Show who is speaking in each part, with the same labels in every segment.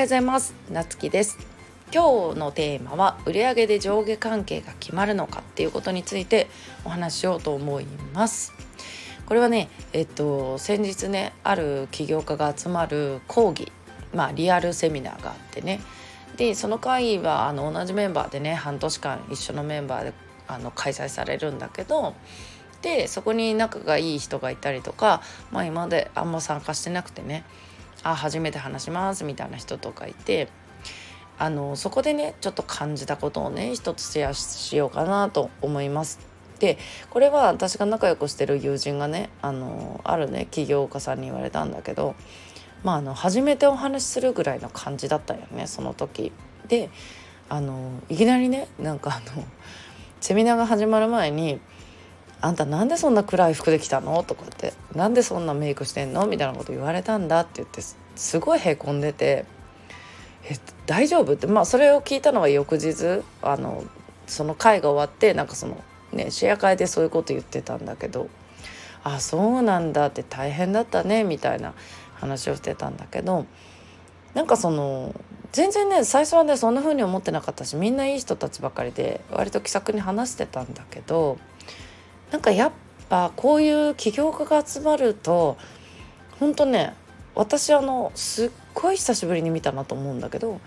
Speaker 1: ようございます。なつきです。今日のテーマは売上で上下関係が決まるのかっていうことについてお話ししようと思います。これはねえっと先日ねある起業家が集まる講義まあリアルセミナーがあってね。でその会はあの同じメンバーでね半年間一緒のメンバーであの開催されるんだけどでそこに仲がいい人がいたりとか、まあ、今まであんま参加してなくてね。あ初めて話しますみたいな人とかいてあのそこでねちょっと感じたことをね一つシェアしようかなと思います。でこれは私が仲良くしてる友人がねあのあるね起業家さんに言われたんだけどまああの初めてお話しするぐらいの感じだったよねその時。であのいきなりねなんかあのセミナーが始まる前にあんたなんでそんな暗い服で来たの?」とかって「なんでそんなメイクしてんの?」みたいなこと言われたんだって言ってすごいへこんでて「え大丈夫?」ってまあそれを聞いたのは翌日あのその会が終わってなんかそのねシェア会でそういうこと言ってたんだけど「あそうなんだ」って大変だったねみたいな話をしてたんだけどなんかその全然ね最初はねそんな風に思ってなかったしみんないい人たちばかりで割と気さくに話してたんだけどなんかやっぱこういう起業家が集まると本当ね私あのすっごい久しぶりに見たなと思うんだけど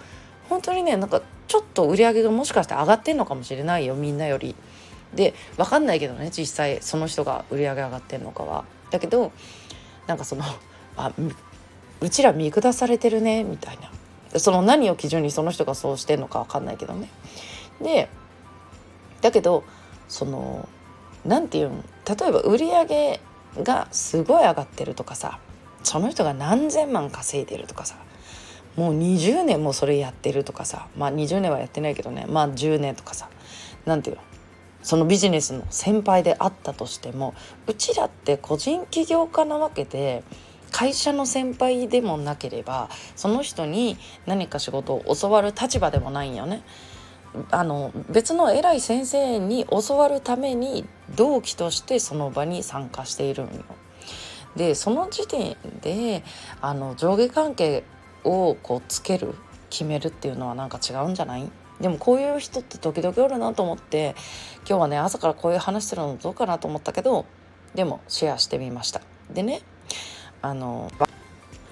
Speaker 1: 本当にねなんかちょっと売り上げがもしかして上がってんのかもしれないよみんなより。で分かんないけどね実際その人が売り上げ上がってんのかは。だけどなんかその あうちら見下されてるねみたいなその何を基準にその人がそうしてんのか分かんないけどね。でだけどその何て言うん例えば売り上げがすごい上がってるとかさその人が何千万稼いでるとかさもう20年もそれやってるとかさまあ20年はやってないけどねまあ10年とかさ何て言うの？そのビジネスの先輩であったとしてもうちらって個人起業家なわけで会社の先輩でもなければその人に何か仕事を教わる立場でもないんよね。あの別の偉い先生に教わるために同期としてその場に参加しているんよ。でその時点であの上下関係をこうつける決めるっていうのはなんか違うんじゃない？でもこういう人って時々おるなと思って今日はね朝からこういう話するのどうかなと思ったけどでもシェアしてみました。でねあの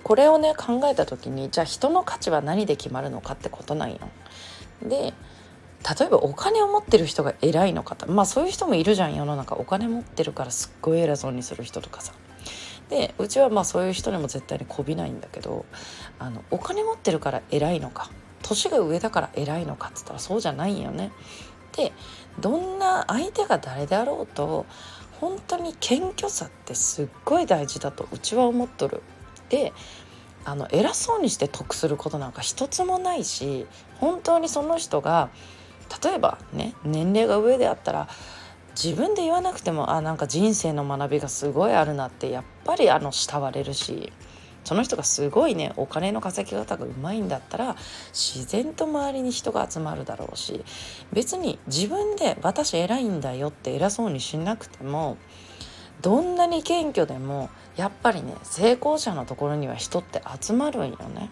Speaker 1: これをね考えた時にじゃあ人の価値は何で決まるのかってことなんよ。で例えばお金を持ってる人が偉いのかまあそういう人もいるじゃん世の中お金持ってるからすっごい偉そうにする人とかさでうちはまあそういう人にも絶対にこびないんだけどあのお金持ってるから偉いのか年が上だから偉いのかっつったらそうじゃないよね。でどんな相手が誰であろうと本当に謙虚さってすっごい大事だとうちは思っとる。であの偉そうにして得することなんか一つもないし本当にその人が例えばね年齢が上であったら自分で言わなくてもあなんか人生の学びがすごいあるなってやっぱりあの慕われるしその人がすごいねお金の稼ぎ方がうまいんだったら自然と周りに人が集まるだろうし別に自分で私偉いんだよって偉そうにしなくてもどんなに謙虚でもやっぱりね成功者のところには人って集まるんよね。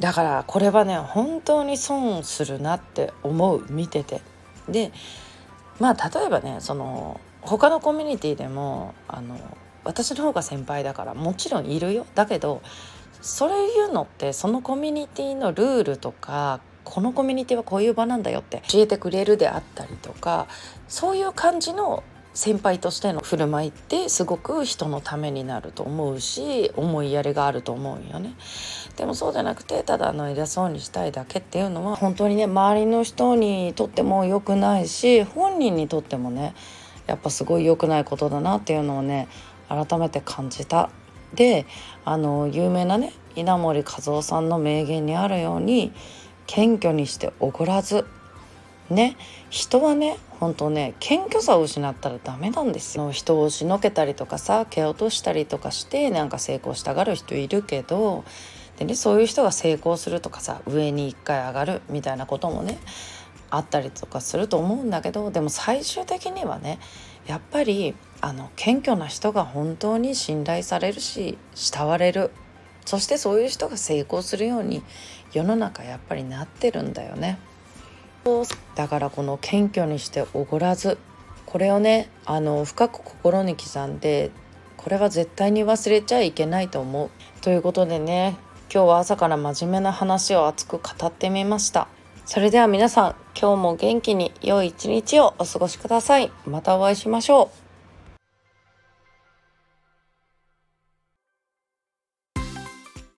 Speaker 1: だからこれはね本当に損するなって思う。見てて。でまあ例えばねその他のコミュニティでもあの私の方が先輩だからもちろんいるよ。だけどそれ言うのってそのコミュニティのルールとかこのコミュニティはこういう場なんだよって教えてくれるであったりとかそういう感じの先輩としての振る舞いってすごく人のためになると思うし思いやりがあると思うよね。でもそうじゃなくてただの偉そうにしたいだけっていうのは本当にね周りの人にとっても良くないし本人にとってもねやっぱすごい良くないことだなっていうのをね改めて感じた。であの有名なね稲森和夫さんの名言にあるように謙虚にしておごらずね人はね本当ね謙虚さを失ったらダメなんですよ。人を押しのけたりとかさ蹴落としたりとかしてなんか成功したがる人いるけどでねそういう人が成功するとかさ上に一回上がるみたいなこともねあったりとかすると思うんだけどでも最終的にはねやっぱりあの謙虚な人が本当に信頼されるし慕われる。そしてそういう人が成功するように世の中やっぱりなってるんだよね。だからこの謙虚にしておごらずこれをねあの深く心に刻んでこれは絶対に忘れちゃいけないと思う。ということでね今日は朝から真面目な話を熱く語ってみました。それでは皆さん今日も元気に良い一日をお過ごしください。またお会いしましょう。